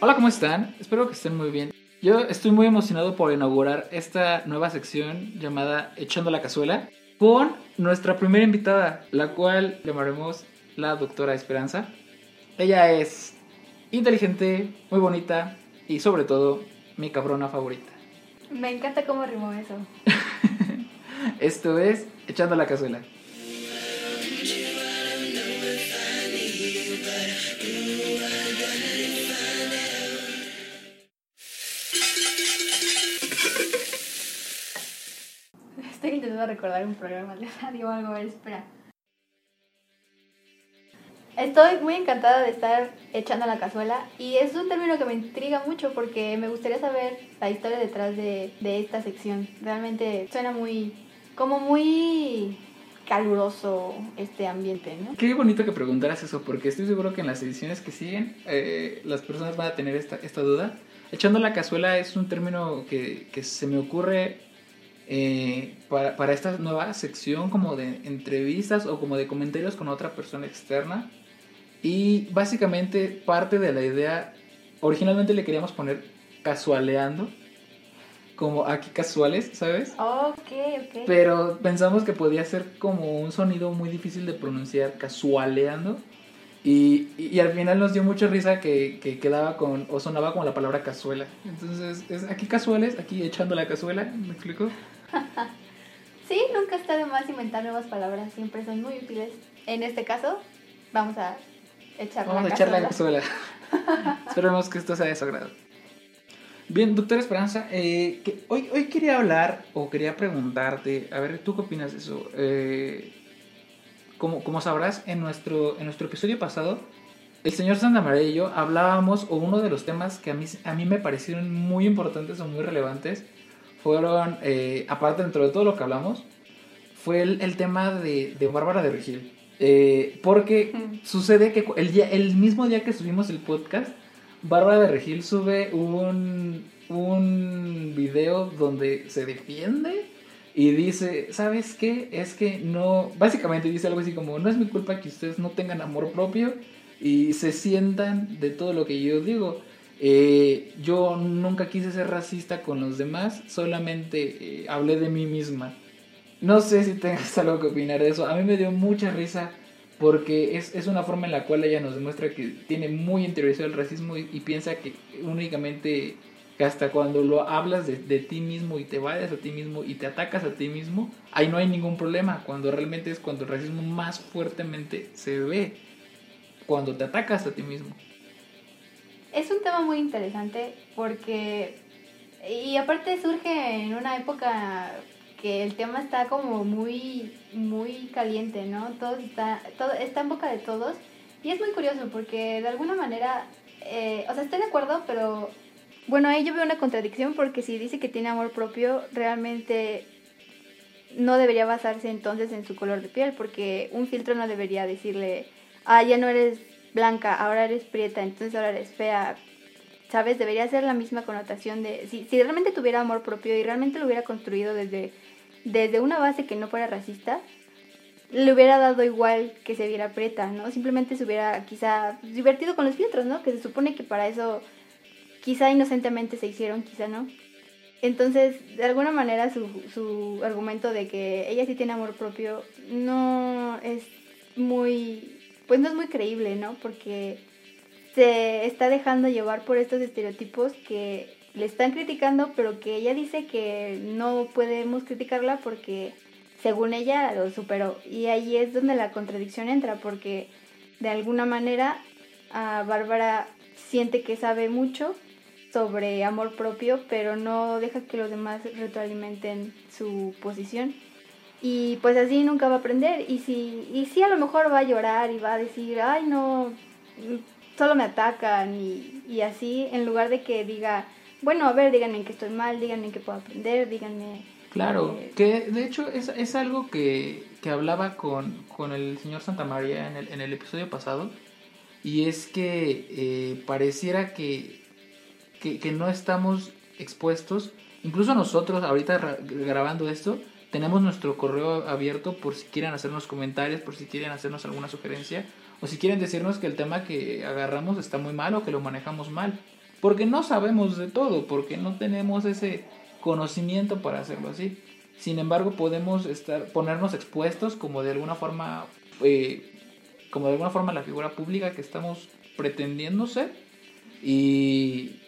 Hola, ¿cómo están? Espero que estén muy bien. Yo estoy muy emocionado por inaugurar esta nueva sección llamada Echando la Cazuela con nuestra primera invitada, la cual llamaremos la doctora Esperanza. Ella es inteligente, muy bonita y sobre todo mi cabrona favorita. Me encanta cómo rimó eso. Esto es Echando la Cazuela. Recordar un programa de radio o algo, espera. Estoy muy encantada de estar echando la cazuela y es un término que me intriga mucho porque me gustaría saber la historia detrás de, de esta sección. Realmente suena muy, como muy caluroso este ambiente, ¿no? Qué bonito que preguntaras eso, porque estoy seguro que en las ediciones que siguen eh, las personas van a tener esta, esta duda. Echando la cazuela es un término que, que se me ocurre eh, para, para esta nueva sección como de entrevistas o como de comentarios con otra persona externa. Y básicamente parte de la idea, originalmente le queríamos poner casualeando, como aquí casuales, ¿sabes? Ok, ok. Pero pensamos que podía ser como un sonido muy difícil de pronunciar, casualeando. Y, y, y al final nos dio mucha risa que, que, quedaba con, o sonaba como la palabra cazuela. Entonces, es aquí casuales, aquí echando la cazuela, ¿me explico? sí, nunca está de más inventar nuevas palabras, siempre son muy útiles. En este caso, vamos a echar Vamos la a echar la cazuela. Esperemos que esto sea de su agrado. Bien, doctora Esperanza, eh, que hoy, hoy quería hablar o quería preguntarte, a ver, ¿tú qué opinas de eso? Eh, como, como sabrás, en nuestro, en nuestro episodio pasado, el señor Santamaría y yo hablábamos, o uno de los temas que a mí, a mí me parecieron muy importantes o muy relevantes, fueron, eh, aparte dentro de todo lo que hablamos, fue el, el tema de, de Bárbara de Regil. Eh, porque sucede que el, día, el mismo día que subimos el podcast, Bárbara de Regil sube un, un video donde se defiende y dice, ¿sabes qué? Es que no, básicamente dice algo así como, no es mi culpa que ustedes no tengan amor propio y se sientan de todo lo que yo digo. Eh, yo nunca quise ser racista con los demás, solamente eh, hablé de mí misma. No sé si tengas algo que opinar de eso. A mí me dio mucha risa porque es, es una forma en la cual ella nos demuestra que tiene muy interiorizado el racismo y, piensa que únicamente hasta cuando lo hablas de, de ti mismo y te vayas a ti mismo y te atacas a ti mismo, ahí no hay ningún problema. Cuando realmente es cuando el racismo más fuertemente se ve. Cuando te atacas a ti mismo. Es un tema muy interesante porque, y aparte surge en una época que el tema está como muy, muy caliente, ¿no? Todo está, todo está en boca de todos y es muy curioso porque de alguna manera, eh, o sea, estoy de acuerdo, pero bueno, ahí yo veo una contradicción porque si dice que tiene amor propio, realmente no debería basarse entonces en su color de piel porque un filtro no debería decirle, ah, ya no eres blanca, ahora eres prieta, entonces ahora eres fea. ¿Sabes? Debería ser la misma connotación de... Si, si realmente tuviera amor propio y realmente lo hubiera construido desde, desde una base que no fuera racista, le hubiera dado igual que se viera prieta, ¿no? Simplemente se hubiera quizá divertido con los filtros, ¿no? Que se supone que para eso quizá inocentemente se hicieron, quizá no. Entonces, de alguna manera su, su argumento de que ella sí tiene amor propio no es muy, pues no es muy creíble, ¿no? Porque se está dejando llevar por estos estereotipos que le están criticando, pero que ella dice que no podemos criticarla porque según ella lo superó. Y ahí es donde la contradicción entra, porque de alguna manera a Bárbara siente que sabe mucho sobre amor propio, pero no deja que los demás retroalimenten su posición. Y pues así nunca va a aprender. Y si, y sí a lo mejor va a llorar y va a decir, ay no, solo me atacan y, y así, en lugar de que diga, bueno, a ver, díganme que estoy mal, díganme que puedo aprender, díganme... Claro, eh, que de hecho es, es algo que, que hablaba con, con el señor Santa María en el, en el episodio pasado, y es que eh, pareciera que, que, que no estamos expuestos, incluso nosotros ahorita ra- grabando esto, tenemos nuestro correo abierto por si quieren hacernos comentarios, por si quieren hacernos alguna sugerencia o si quieren decirnos que el tema que agarramos está muy mal o que lo manejamos mal. Porque no sabemos de todo, porque no tenemos ese conocimiento para hacerlo así. Sin embargo, podemos estar, ponernos expuestos como de alguna forma, eh, como de alguna forma la figura pública que estamos pretendiendo ser y,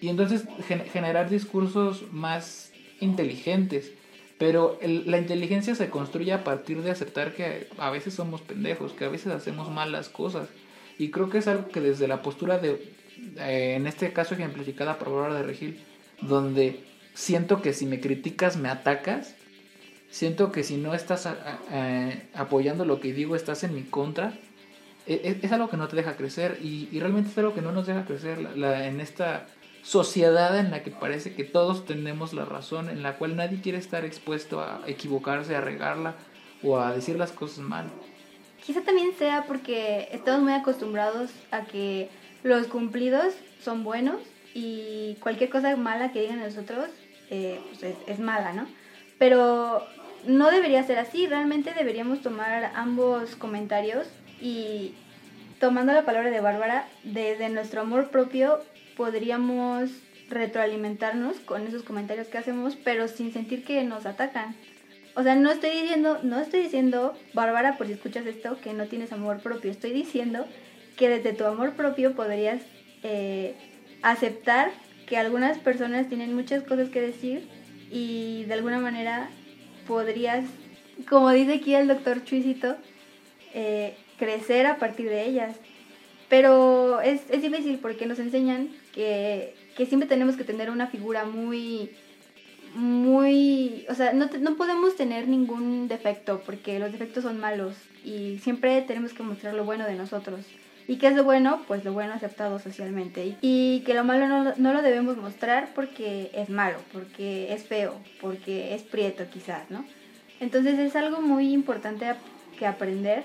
y entonces generar discursos más inteligentes. Pero la inteligencia se construye a partir de aceptar que a veces somos pendejos, que a veces hacemos malas cosas. Y creo que es algo que desde la postura de, eh, en este caso ejemplificada por Bárbara de Regil, donde siento que si me criticas me atacas, siento que si no estás apoyando lo que digo estás en mi contra, e, e, es, algo que no te deja crecer y, realmente es algo que no nos deja crecer en esta sociedad en la que parece que todos tenemos la razón, en la cual nadie quiere estar expuesto a equivocarse, a regarla o a decir las cosas mal. Quizá también sea porque estamos muy acostumbrados a que los cumplidos son buenos y cualquier cosa mala que digan nosotros eh, pues es, mala, ¿no? Pero no debería ser así, realmente deberíamos tomar ambos comentarios y tomando la palabra de Bárbara, desde nuestro amor propio podríamos retroalimentarnos con esos comentarios que hacemos, pero sin sentir que nos atacan. O sea, no estoy diciendo, no estoy diciendo, Bárbara, por si escuchas esto, que no tienes amor propio. Estoy diciendo que desde tu amor propio podrías eh, aceptar que algunas personas tienen muchas cosas que decir y de alguna manera podrías, como dice aquí el doctor Chuisito, eh, crecer a partir de ellas. Pero es, es difícil porque nos enseñan que, siempre tenemos que tener una figura muy, muy, o sea, no, no podemos tener ningún defecto porque los defectos son malos y siempre tenemos que mostrar lo bueno de nosotros. ¿Y qué es lo bueno? Pues lo bueno aceptado socialmente. Y que lo malo no, no, lo debemos mostrar porque es malo, porque es feo, porque es prieto quizás, ¿no? Entonces es algo muy importante que aprender,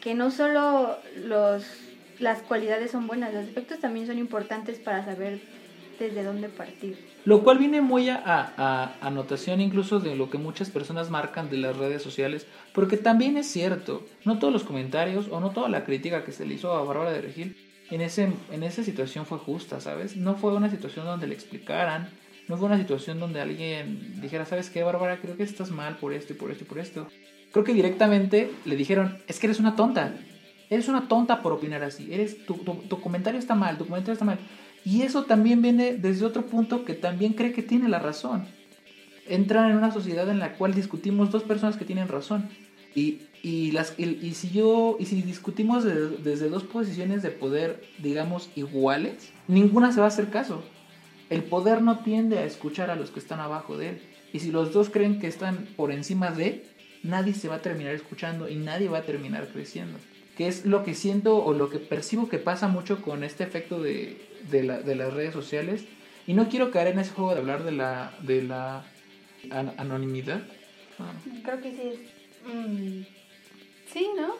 que no solo los, las cualidades son buenas, los defectos también son importantes para saber desde dónde partir. Lo cual viene muy a, anotación incluso de lo que muchas personas marcan de las redes sociales, porque también es cierto, no todos los comentarios o no toda la crítica que se le hizo a Bárbara de Regil en, ese, en esa situación fue justa, ¿sabes? No fue una situación donde le explicaran, no fue una situación donde alguien dijera, ¿sabes qué, Bárbara? Creo que estás mal por esto y por esto y por esto. Creo que directamente le dijeron, es que eres una tonta. Eres una tonta por opinar así. Eres, tu, tu, comentario está mal, tu comentario está mal. Y eso también viene desde otro punto que también cree que tiene la razón. Entran en una sociedad en la cual discutimos dos personas que tienen razón. Y, y, las, y, si yo, y si discutimos desde dos posiciones de poder, digamos, iguales, ninguna se va a hacer caso. El poder no tiende a escuchar a los que están abajo de él. Y si los dos creen que están por encima de, nadie se va a terminar escuchando y nadie va a terminar creciendo. Que es lo que siento o lo que percibo que pasa mucho con este efecto de, de, la, de las redes sociales. Y no quiero caer en ese juego de hablar de la, de la anonimidad. Creo que sí es. Mm, sí, ¿no?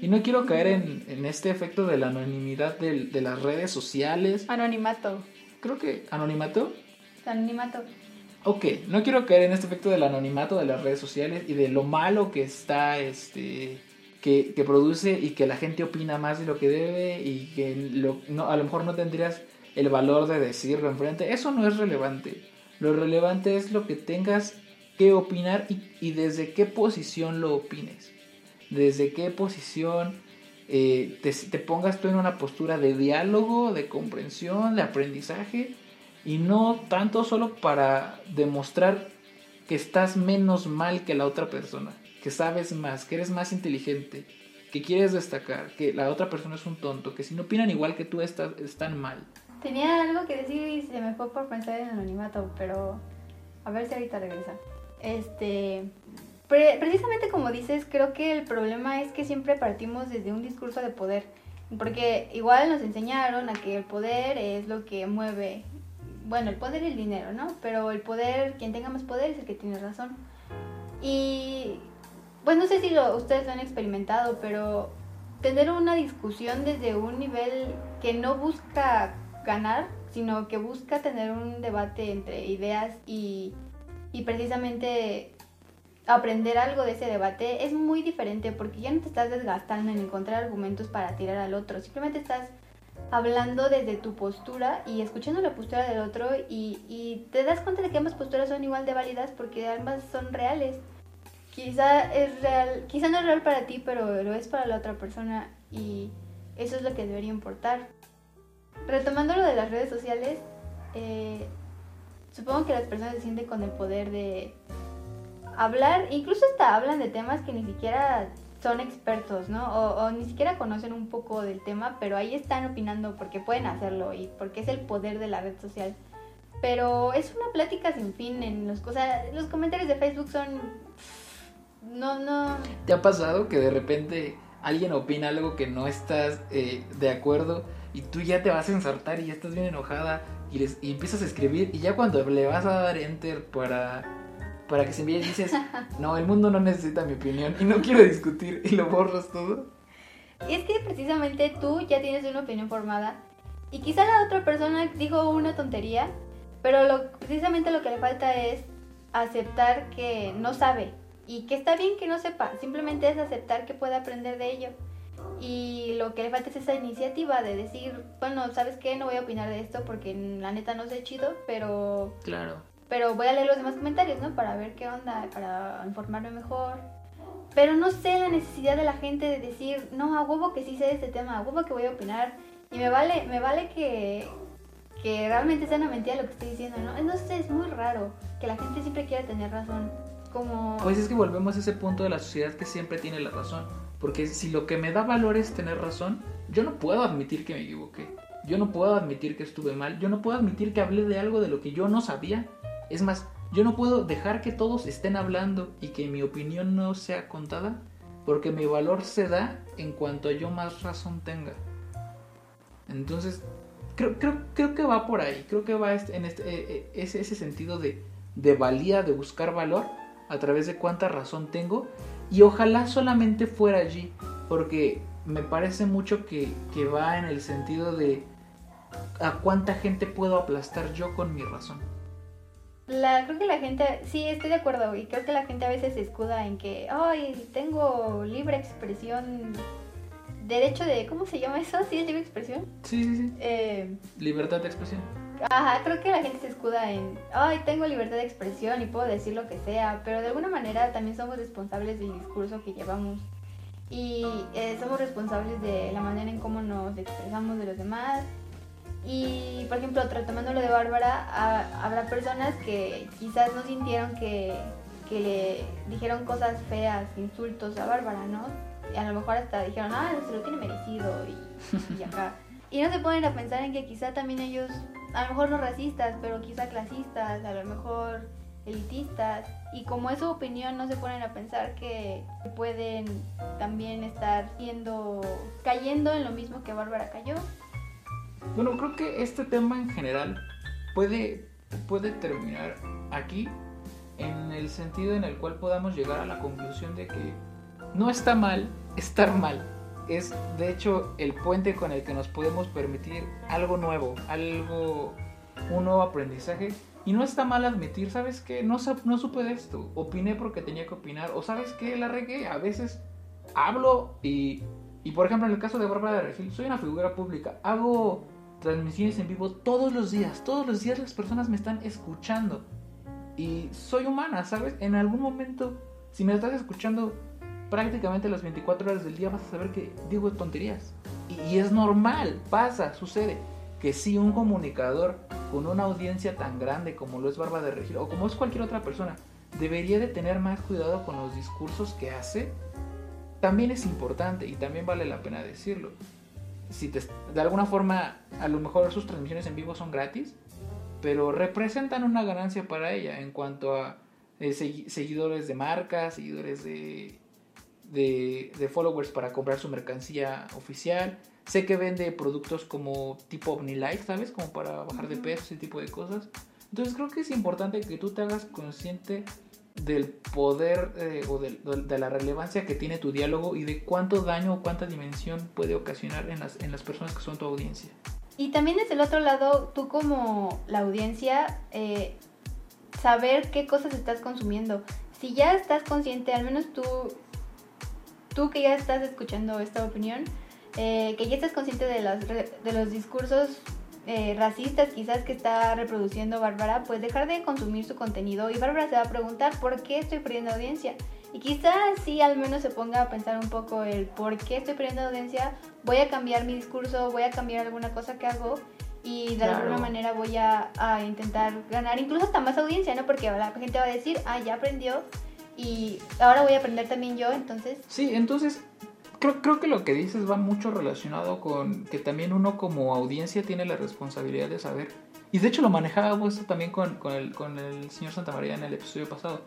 Y no quiero caer en, en este efecto de la anonimidad de, de, las redes sociales. Anonimato. Creo que. ¿Anonimato? Anonimato. Ok, no quiero caer en este efecto del anonimato de las redes sociales y de lo malo que está este que, produce y que la gente opina más de lo que debe y que no, a lo mejor no tendrías el valor de decirlo enfrente. Eso no es relevante. Lo relevante es lo que tengas que opinar y, y desde qué posición lo opines. Desde qué posición eh, te, te pongas tú en una postura de diálogo, de comprensión, de aprendizaje y no tanto solo para demostrar que estás menos mal que la otra persona que sabes más, que eres más inteligente, que quieres destacar, que la otra persona es un tonto, que si no opinan igual que tú están mal. Tenía algo que decir y se me fue por pensar en anonimato, pero a ver si ahorita regresa. Este, precisamente como dices, creo que el problema es que siempre partimos desde un discurso de poder, porque igual nos enseñaron a que el poder es lo que mueve, bueno, el poder y el dinero, ¿no? Pero el poder, quien tenga más poder es el que tiene razón. Y pues no sé si lo, ustedes lo han experimentado, pero tener una discusión desde un nivel que no busca ganar, sino que busca tener un debate entre ideas y, y precisamente aprender algo de ese debate es muy diferente porque ya no te estás desgastando en encontrar argumentos para tirar al otro, simplemente estás hablando desde tu postura y escuchando la postura del otro y, y te das cuenta de que ambas posturas son igual de válidas porque ambas son reales. Quizá es real, quizá no es real para ti, pero lo es para la otra persona y eso es lo que debería importar. Retomando lo de las redes sociales, eh, supongo que las personas se sienten con el poder de hablar, incluso hasta hablan de temas que ni siquiera son expertos, ¿no? O, ni siquiera conocen un poco del tema, pero ahí están opinando porque pueden hacerlo y porque es el poder de la red social. Pero es una plática sin fin en los, los comentarios de Facebook son... No, no... ¿Te ha pasado que de repente alguien opina algo que no estás eh, de acuerdo y tú ya te vas a ensartar y ya estás bien enojada y, les, y empiezas a escribir y ya cuando le vas a dar enter para para que se envíe dices, no, el mundo no necesita mi opinión y no quiero discutir y lo borras todo. Y es que precisamente tú ya tienes una opinión formada y quizá la otra persona dijo una tontería, pero lo, precisamente lo que le falta es aceptar que no sabe y que está bien que no sepa, simplemente es aceptar que puede aprender de ello. Y lo que le falta es esa iniciativa de decir, bueno, ¿sabes qué? No voy a opinar de esto porque la neta no sé chido, pero... Claro pero voy a leer los demás comentarios, ¿no? Para ver qué onda, para informarme mejor. Pero no sé la necesidad de la gente de decir, no, a huevo que sí sé de este tema, a huevo que voy a opinar. Y me vale, me vale que, que realmente sea una mentira lo que estoy diciendo, ¿no? No sé, es muy raro que la gente siempre quiera tener razón. Como... Pues es que volvemos a ese punto de la sociedad que siempre tiene la razón. Porque si lo que me da valor es tener razón, yo no puedo admitir que me equivoqué. Yo no puedo admitir que estuve mal. Yo no puedo admitir que hablé de algo de lo que yo no sabía. Es más, yo no puedo dejar que todos estén hablando y que mi opinión no sea contada, porque mi valor se da en cuanto yo más razón tenga. Entonces, creo, creo, creo que va por ahí, creo que va en este, eh, eh, ese, ese sentido de, de valía, de buscar valor a través de cuánta razón tengo y ojalá solamente fuera allí, porque me parece mucho que, que va en el sentido de a cuánta gente puedo aplastar yo con mi razón. La, creo que la gente, sí, estoy de acuerdo, y creo que la gente a veces se escuda en que, ay, tengo libre expresión, derecho de, ¿cómo se llama eso? ¿Sí es libre expresión? Sí, sí, sí. Eh, Libertad de expresión. Ajá, creo que la gente se escuda en, ay, tengo libertad de expresión y puedo decir lo que sea, pero de alguna manera también somos responsables del discurso que llevamos y eh, somos responsables de la manera en cómo nos expresamos de los demás y, por ejemplo, retomando lo de Bárbara, habrá personas que quizás no sintieron que, que, le dijeron cosas feas, insultos a Bárbara, ¿no? A lo mejor hasta dijeron, ah, se lo tiene merecido y, y acá. Y no se ponen a pensar en que quizá también ellos, a lo mejor no racistas, pero quizá clasistas, a lo mejor elitistas, y como es su opinión, no se ponen a pensar que pueden también estar siendo, cayendo en lo mismo que Bárbara cayó. Bueno, creo que este tema en general puede, puede terminar aquí en el sentido en el cual podamos llegar a la conclusión de que no está mal estar mal. Es de hecho el puente con el que nos podemos permitir algo nuevo, algo, un nuevo aprendizaje. Y no está mal admitir, ¿sabes qué? No, no supe de esto, opiné porque tenía que opinar, o ¿sabes qué? La regué, a veces hablo y, y por ejemplo en el caso de Bárbara de Regil, soy una figura pública, hago transmisiones en vivo todos los días. Todos los días las personas me están escuchando. Y soy humana, ¿sabes? En algún momento, si me estás escuchando prácticamente las 24 horas del día, vas a saber que digo tonterías. Y, es normal, pasa, sucede. Que si un comunicador con una audiencia tan grande como lo es Barba de Regil o como es cualquier otra persona, debería de tener más cuidado con los discursos que hace, también es importante y también vale la pena decirlo si de alguna forma a lo mejor sus transmisiones en vivo son gratis, pero representan una ganancia para ella en cuanto a eh, seguidores de marcas, seguidores de, de, followers para comprar su mercancía oficial. Sé que vende productos como tipo OmniLife, ¿sabes? Como para bajar de peso, ese tipo de cosas. Entonces creo que es importante que tú te hagas consciente del poder eh, o de, la relevancia que tiene tu diálogo y de cuánto daño o cuánta dimensión puede ocasionar en las, en las personas que son tu audiencia. Y también desde el otro lado, tú como la audiencia, eh, saber qué cosas estás consumiendo. Si ya estás consciente, al menos tú, tú que ya estás escuchando esta opinión, eh, que ya estás consciente de los, de los discursos eh, racistas quizás que está reproduciendo Bárbara, pues dejar de consumir su contenido y Bárbara se va a preguntar por qué estoy perdiendo audiencia. Y quizás sí al menos se ponga a pensar un poco el por qué estoy perdiendo audiencia, voy a cambiar mi discurso, voy a cambiar alguna cosa que hago y de alguna manera voy a, a, intentar ganar incluso hasta más audiencia, ¿no? Porque la gente va a decir, ah, ya aprendió y ahora voy a aprender también yo, entonces... Sí, entonces creo, creo que lo que dices va mucho relacionado con que también uno como audiencia tiene la responsabilidad de saber. Y de hecho lo manejábamos también con, con, el, con el señor Santa María en el episodio pasado.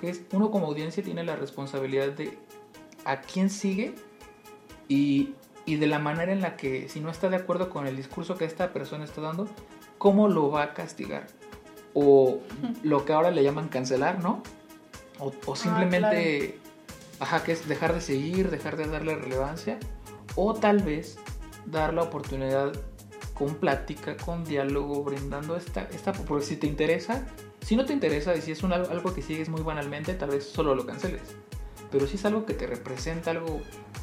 Que es uno como audiencia tiene la responsabilidad de a quién sigue y, y de la manera en la que si no está de acuerdo con el discurso que esta persona está dando, cómo lo va a castigar. O lo que ahora le llaman cancelar, ¿no? O, o simplemente... Ah, claro Ajá, que es dejar de seguir, dejar de darle relevancia. O tal vez dar la oportunidad con plática, con diálogo, brindando esta, esta... Porque si te interesa, si no te interesa y si es un, algo que sigues muy banalmente, tal vez solo lo canceles. Pero si es algo que te representa, algo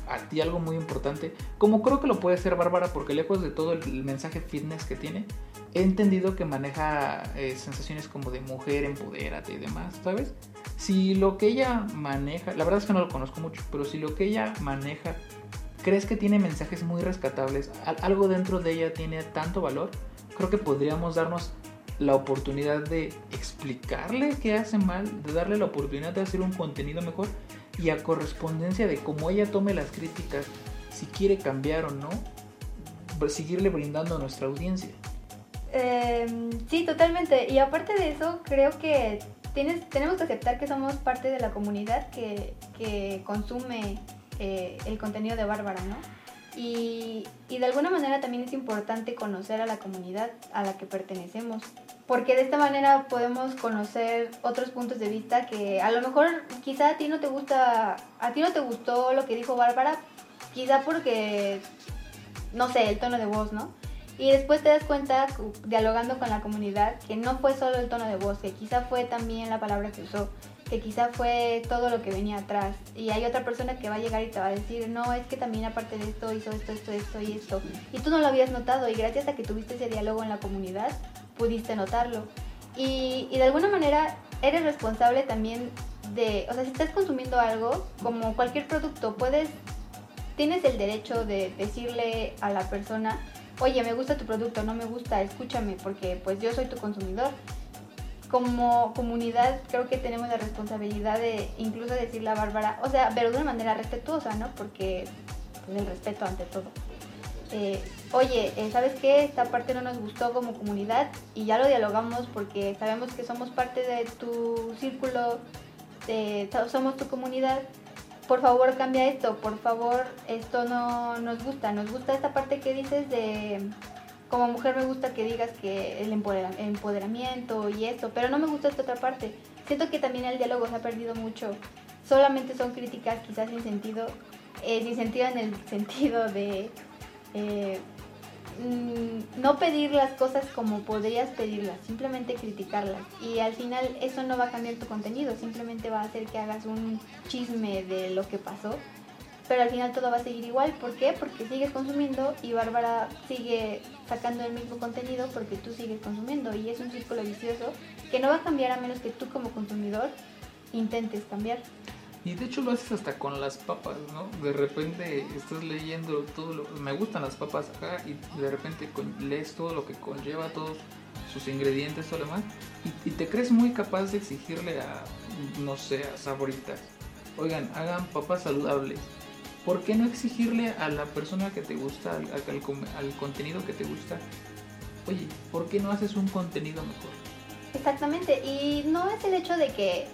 a ti, algo muy importante, como creo que lo puede ser Bárbara, porque lejos de todo el mensaje fitness que tiene, he entendido que maneja eh, sensaciones como de mujer, empodérate y demás, ¿sabes? Si lo que ella maneja, la verdad es que no lo conozco mucho, pero si lo que ella maneja, crees que tiene mensajes muy rescatables, algo dentro de ella tiene tanto valor, creo que podríamos darnos la oportunidad de explicarle qué hace mal, de darle la oportunidad de hacer un contenido mejor y a correspondencia de cómo ella tome las críticas, si quiere cambiar o no, seguirle brindando a nuestra audiencia. Eh, sí, totalmente. Y aparte de eso, creo que tenemos que aceptar que somos parte de la comunidad que, consume eh, el contenido de Bárbara, ¿no? Y, de alguna manera también es importante conocer a la comunidad a la que pertenecemos, porque de esta manera podemos conocer otros puntos de vista que a lo mejor quizá a ti no te gusta, a ti no te gustó lo que dijo Bárbara, quizá porque, no sé, el tono de voz, ¿no? Y después te das cuenta, dialogando con la comunidad, que no fue solo el tono de voz, que quizá fue también la palabra que usó, que quizá fue todo lo que venía atrás. Y hay otra persona que va a llegar y te va a decir, no, es que también aparte de esto hizo esto, esto, esto y esto. Y tú no lo habías notado y gracias a que tuviste ese diálogo en la comunidad, pudiste notarlo. Y, y de alguna manera eres responsable también de, o sea, si estás consumiendo algo, como cualquier producto, puedes, tienes el derecho de decirle a la persona, oye, me gusta tu producto, no me gusta, escúchame, porque pues yo soy tu consumidor. Como comunidad creo que tenemos la responsabilidad de incluso decirle a Bárbara, o sea, pero de una manera respetuosa, ¿no? Porque pues, el respeto ante todo. Eh, oye, eh, ¿sabes qué? Esta parte no nos gustó como comunidad y ya lo dialogamos porque sabemos que somos parte de tu círculo, somos tu comunidad por favor cambia esto, por favor esto no nos gusta, nos gusta esta parte que dices de, como mujer me gusta que digas que el empoderamiento y esto, pero no me gusta esta otra parte. Siento que también el diálogo se ha perdido mucho, solamente son críticas quizás sin sentido, eh, sin sentido en el sentido de... Eh, Mm, no pedir las cosas como podrías pedirlas, simplemente criticarlas. Y al final eso no va a cambiar tu contenido, simplemente va a hacer que hagas un chisme de lo que pasó. Pero al final todo va a seguir igual. ¿Por qué? Porque sigues consumiendo y Bárbara sigue sacando el mismo contenido porque tú sigues consumiendo. Y es un círculo vicioso que no va a cambiar a menos que tú como consumidor intentes cambiar. Y de hecho lo haces hasta con las papas, ¿no? De repente estás leyendo todo lo... Me gustan las papas acá y de repente lees todo lo que conlleva, todos sus ingredientes, todo lo demás. Y, te crees muy capaz de exigirle a, no sé, a saboritas. Oigan, hagan papas saludables. ¿Por qué no exigirle a la persona que te gusta, al, al contenido que te gusta? Oye, ¿por qué no haces un contenido mejor? Exactamente, y no es el hecho de que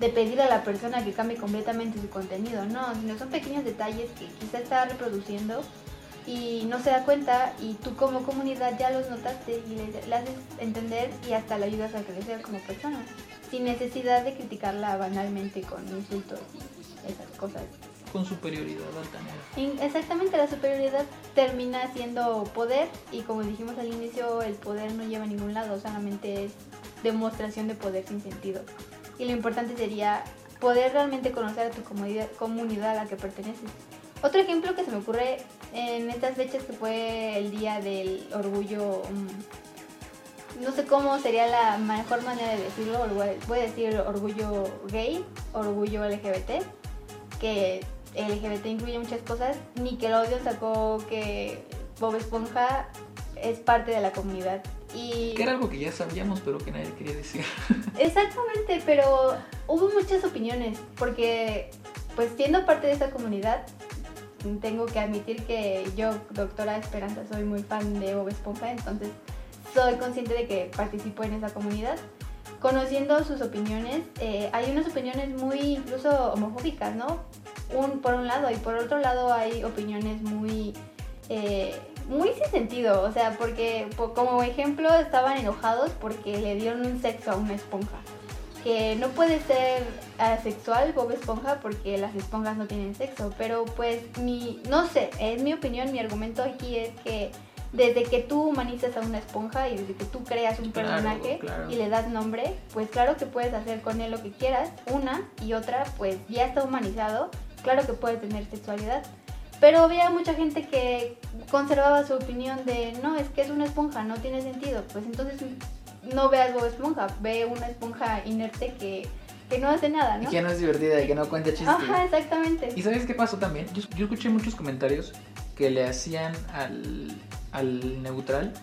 de pedir a la persona que cambie completamente su contenido, no, sino son pequeños detalles que quizá está reproduciendo y no se da cuenta y tú como comunidad ya los notaste y le, haces entender y hasta le ayudas a crecer como persona, sin necesidad de criticarla banalmente con insultos y esas cosas. Con superioridad altanera. Exactamente, la superioridad termina siendo poder y como dijimos al inicio, el poder no lleva a ningún lado, solamente es demostración de poder sin sentido. Y lo importante sería poder realmente conocer a tu comunidad, a la que perteneces. Otro ejemplo que se me ocurre en estas fechas que fue el día del orgullo, mm, no sé cómo sería la mejor manera de decirlo, voy a decir orgullo gay, orgullo LGBT, que LGBT incluye muchas cosas. Nickelodeon sacó que Bob Esponja es parte de la comunidad. Y... Que era algo que ya sabíamos, pero que nadie quería decir. Exactamente, pero hubo muchas opiniones, porque pues siendo parte de esa comunidad, tengo que admitir que yo, doctora Esperanza, soy muy fan de Bob Esponja, entonces soy consciente de que participo en esa comunidad. Conociendo sus opiniones, eh, hay unas opiniones muy incluso homofóbicas, ¿no? Un, por un lado, y por otro lado hay opiniones muy, eh, muy sin sentido, o sea, porque como ejemplo estaban enojados porque le dieron un sexo a una esponja que no puede ser asexual Bob Esponja porque las esponjas no tienen sexo, pero pues mi, no sé, es mi opinión, mi argumento aquí es que desde que tú humanizas a una esponja y desde que tú creas un personaje y le das nombre, pues claro que puedes hacer con él lo que quieras, una y otra pues ya está humanizado, claro que puede tener sexualidad. Pero había mucha gente que conservaba su opinión de, no, es que es una esponja, no tiene sentido. Pues entonces no veas Bob Esponja, ve una esponja inerte que, no hace nada, ¿no? Y que no es divertida y que no cuenta chistes. Ajá, exactamente. ¿Y sabes qué pasó también? Yo, escuché muchos comentarios que le hacían al, neutral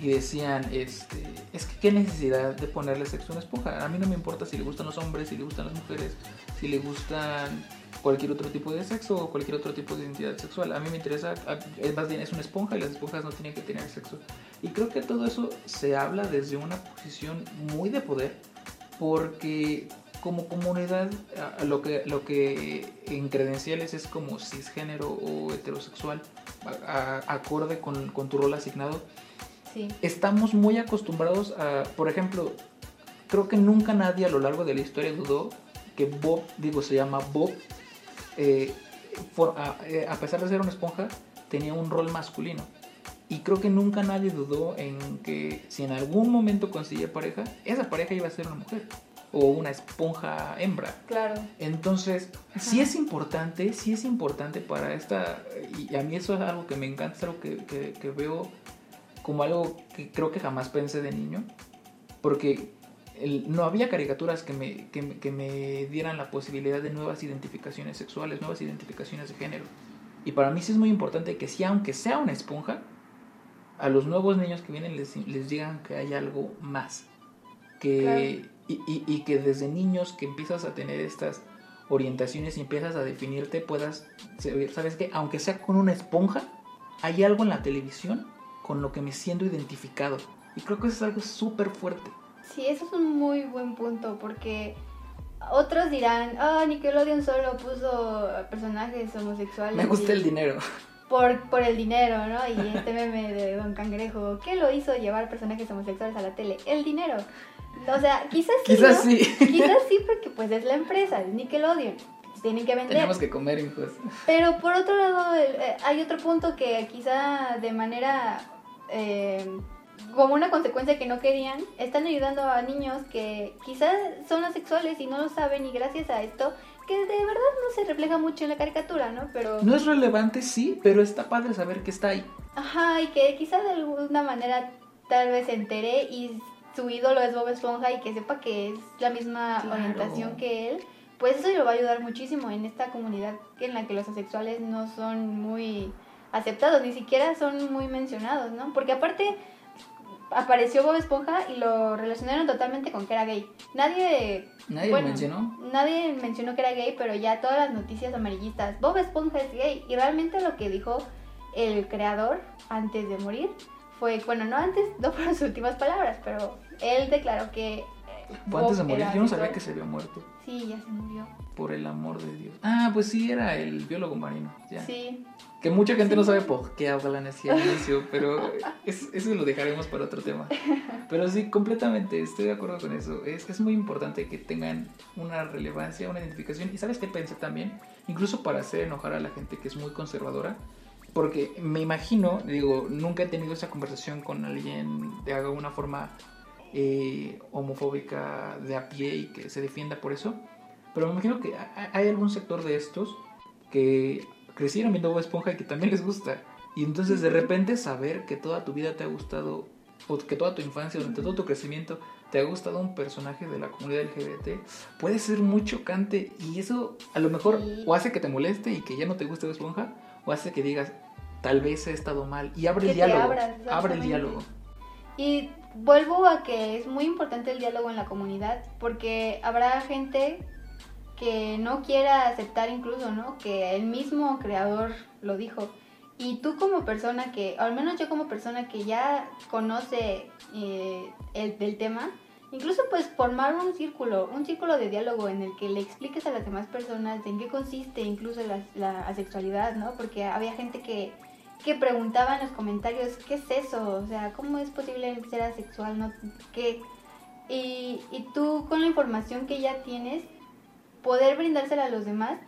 y decían, este, es que qué necesidad de ponerle sexo a una esponja. A mí no me importa si le gustan los hombres, si le gustan las mujeres, si le gustan cualquier otro tipo de sexo o cualquier otro tipo de identidad sexual. A mí me interesa, es más bien, es una esponja y las esponjas no tienen que tener sexo. Y creo que todo eso se habla desde una posición muy de poder, porque como comunidad lo que, lo que en credenciales es como cisgénero o heterosexual, acorde con, con, tu rol asignado, sí. estamos muy acostumbrados a, por ejemplo, creo que nunca nadie a lo largo de la historia dudó que Bob, digo, se llama Bob, eh, eh, a, pesar de ser una esponja, tenía un rol masculino. Y creo que nunca nadie dudó en que si en algún momento conseguía pareja, esa pareja iba a ser una mujer o una esponja hembra. Claro. Entonces, sí es importante, sí es importante para esta, y a mí eso es algo que me encanta, es algo que, que veo como algo que creo que jamás pensé de niño, porque no había caricaturas que me, que, me dieran la posibilidad de nuevas identificaciones sexuales, nuevas identificaciones de género. Y para mí sí es muy importante que si aunque sea una esponja, a los nuevos niños que vienen les, les digan que hay algo más. Que, y, y, que desde niños que empiezas a tener estas orientaciones y empiezas a definirte, puedas, sabes que aunque sea con una esponja, hay algo en la televisión con lo que me siento identificado. Y creo que eso es algo súper fuerte. Sí, eso es un muy buen punto porque otros dirán, ah, Nickelodeon solo puso personajes homosexuales. Me gusta el dinero. Por, por el dinero, ¿no? Y este meme de Don Cangrejo, ¿qué lo hizo llevar personajes homosexuales a la tele? El dinero. O sea, quizás sí. Quizás sí. Quizás sí, porque pues es la empresa, es Nickelodeon. Tienen que vender. Tenemos que comer, hijos. Pero por otro lado, eh, hay otro punto que quizá de manera eh, como una consecuencia que no querían, están ayudando a niños que quizás son asexuales y no lo saben y gracias a esto, que de verdad no se refleja mucho en la caricatura, ¿no? Pero... No es relevante, sí, pero está padre saber que está ahí. Ajá, y que quizás de alguna manera tal vez se entere y su ídolo es Bob Esponja y que sepa que es la misma orientación que él, pues eso le va a ayudar muchísimo en esta comunidad en la que los asexuales no son muy aceptados, ni siquiera son muy mencionados, ¿no? Porque aparte apareció Bob Esponja y lo relacionaron totalmente con que era gay. Nadie... Nadie mencionó. Nadie mencionó que era gay, pero ya todas las noticias amarillistas, Bob Esponja es gay. Y realmente lo que dijo el creador antes de morir fue, bueno, no antes, no fueron sus últimas palabras, pero él declaró que... Bob antes de morir, yo no sabía que se había muerto. Sí, ya se murió. Por el amor de Dios. Ah, pues sí, era el biólogo marino. Ya. Sí. Que mucha gente no sabe por qué hablan así al inicio, pero eso lo dejaremos para otro tema. Pero sí, completamente, estoy de acuerdo con eso. Es, es muy importante que tengan una relevancia, una identificación. Y sabes qué pensé también, incluso para hacer enojar a la gente que es muy conservadora, porque me imagino, digo, nunca he tenido esa conversación con alguien de alguna forma eh, homofóbica de a pie y que se defienda por eso. Pero me imagino que hay algún sector de estos que crecieron viendo Bob Esponja y que también les gusta. Y entonces de repente saber que toda tu vida te ha gustado, o que toda tu infancia, durante todo tu crecimiento, te ha gustado un personaje de la comunidad LGBT, puede ser muy chocante y eso a lo mejor o hace que te moleste y que ya no te guste Bob Esponja, o hace que digas, tal vez he estado mal y abre el diálogo. abre el diálogo. Y vuelvo a que es muy importante el diálogo en la comunidad porque habrá gente que no quiera aceptar incluso, ¿no? Que el mismo creador lo dijo. Y tú como persona que, al menos yo como persona que ya conoce eh, el del tema, incluso pues formar un círculo, un círculo de diálogo en el que le expliques a las demás personas en qué consiste incluso la, la asexualidad, ¿no? Porque había gente que que preguntaba en los comentarios, ¿qué es eso? O sea, ¿cómo es posible ser asexual? ¿No? ¿Qué? Y, y tú con la información que ya tienes, poder brindársela a los demás,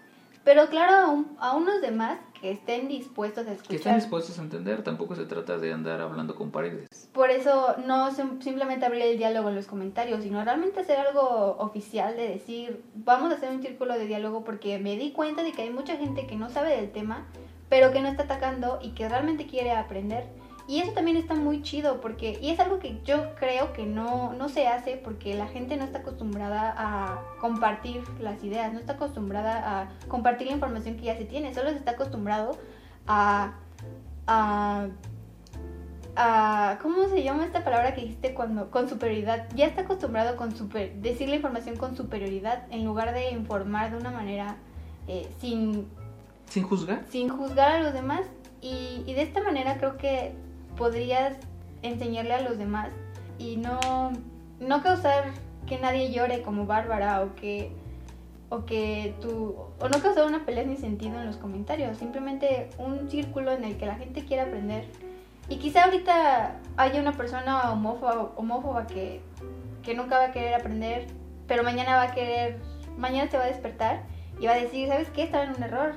pero claro, a, unos demás que estén dispuestos a escuchar. Que estén dispuestos a entender, tampoco se trata de andar hablando con paredes. Por eso no simplemente abrir el diálogo en los comentarios, sino realmente hacer algo oficial de decir, vamos a hacer un círculo de diálogo porque me di cuenta de que hay mucha gente que no sabe del tema pero que no está atacando y que realmente quiere aprender. Y eso también está muy chido porque, y es algo que yo creo que no, no se hace porque la gente no está acostumbrada a compartir las ideas, no está acostumbrada a compartir la información que ya se tiene, solo se está acostumbrado a, a, a ¿cómo se llama esta palabra que dijiste cuando? Con superioridad. Ya está acostumbrado con super, decir la información con superioridad en lugar de informar de una manera eh, sin sin juzgar. Sin juzgar a los demás. Y, de esta manera creo que podrías enseñarle a los demás y no, no causar que nadie llore como Bárbara o que o que tú o no causar una pelea sin sentido en los comentarios, simplemente un círculo en el que la gente quiera aprender. Y quizá ahorita haya una persona homófoba, homófoba que, que nunca va a querer aprender, pero mañana va a querer, mañana se va a despertar y va a decir, ¿sabes qué? Estaba en un error.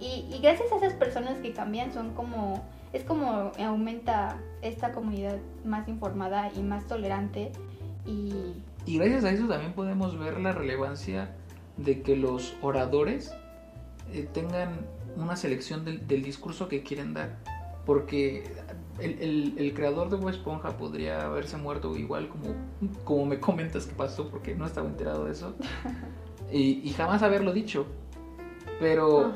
Y, gracias a esas personas que cambian son como, es como aumenta esta comunidad más informada y más tolerante y... Y gracias a eso también podemos ver la relevancia de que los oradores eh, tengan una selección del, discurso que quieren dar. Porque el, creador de Bob Esponja podría haberse muerto igual como, como me comentas que pasó porque no estaba enterado de eso. y, jamás haberlo dicho. Pero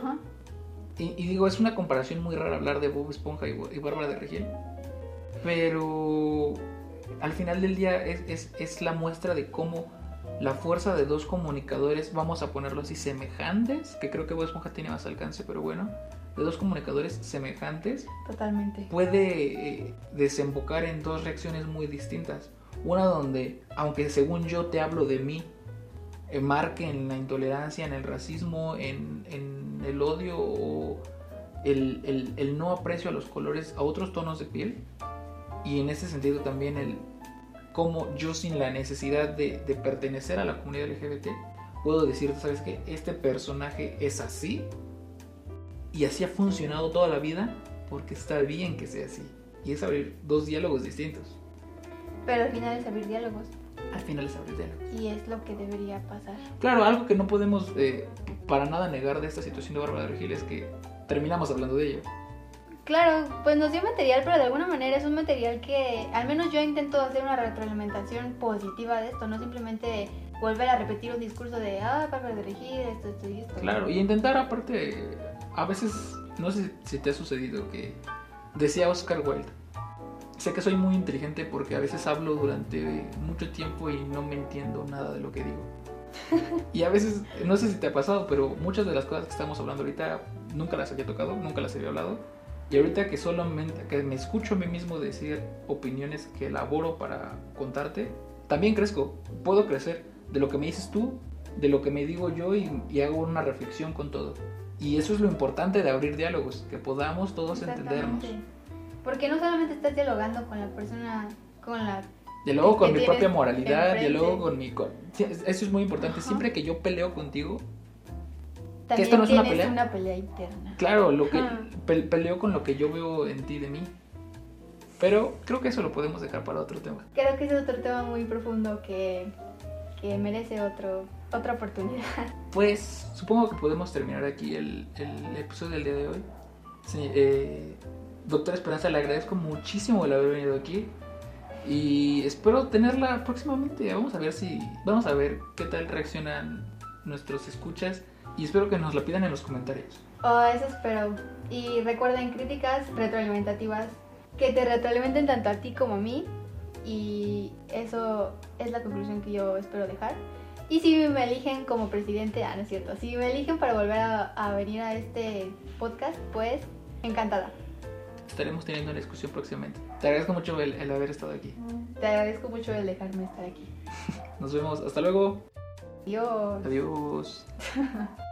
y, digo, es una comparación muy rara hablar de Bob Esponja y, Bárbara de Regil. Pero al final del día es, es, la muestra de cómo la fuerza de dos comunicadores, vamos a ponerlo así, semejantes, que creo que Bob Esponja tiene más alcance, pero bueno, de dos comunicadores semejantes, totalmente puede eh, desembocar en dos reacciones muy distintas. Una donde, aunque según yo te hablo de mí, eh, en la intolerancia, en el racismo, en, el odio o el, no aprecio a los colores, a otros tonos de piel. Y en ese sentido también el cómo yo sin la necesidad de, pertenecer a la comunidad LGBT puedo decir, sabes que este personaje es así y así ha funcionado toda la vida porque está bien que sea así. Y es abrir dos diálogos distintos. Pero al final es abrir diálogos al final es abrir Y es lo que debería pasar. Claro, algo que no podemos eh, para nada negar de esta situación de Bárbara de Regil es que terminamos hablando de ello. Claro, pues nos dio material, pero de alguna manera es un material que al menos yo intento hacer una retroalimentación positiva de esto, no simplemente volver a repetir un discurso de, ah, Bárbara de Regil, esto, esto y esto. Claro, y intentar aparte, a veces, no sé si te ha sucedido que decía Oscar Wilde, sé que soy muy inteligente porque a veces hablo durante mucho tiempo y no me entiendo nada de lo que digo. Y a veces, no sé si te ha pasado, pero muchas de las cosas que estamos hablando ahorita nunca las había tocado, nunca las había hablado. Y ahorita que solamente que me escucho a mí mismo decir opiniones que elaboro para contarte, también crezco, puedo crecer de lo que me dices tú, de lo que me digo yo y, y hago una reflexión con todo. Y eso es lo importante de abrir diálogos, que podamos todos entendernos. Porque no solamente estás dialogando con la persona, con la... Dialogo con mi propia moralidad, dialogo con mi... Eso es muy importante. Siempre que yo peleo contigo... También que esto no es una pelea. una pelea interna. Claro, lo que peleo con lo que yo veo en ti de mí. Pero creo que eso lo podemos dejar para otro tema. Creo que es otro tema muy profundo que, que merece otro, otra oportunidad. Pues supongo que podemos terminar aquí el, el episodio del día de hoy. Sí, eh, doctora Esperanza, le agradezco muchísimo el haber venido aquí. Y espero tenerla próximamente. Vamos a ver si. Vamos a ver qué tal reaccionan nuestros escuchas. Y espero que nos la pidan en los comentarios. Oh, eso espero. Y recuerden críticas retroalimentativas que te retroalimenten tanto a ti como a mí. Y eso es la conclusión que yo espero dejar. Y si me eligen como presidente, ah, no es cierto, si me eligen para volver a, a venir a este podcast, pues encantada. Estaremos teniendo una discusión próximamente. Te agradezco mucho el, el haber estado aquí. Te agradezco mucho el dejarme estar aquí. Nos vemos. Hasta luego. Adiós. Adiós.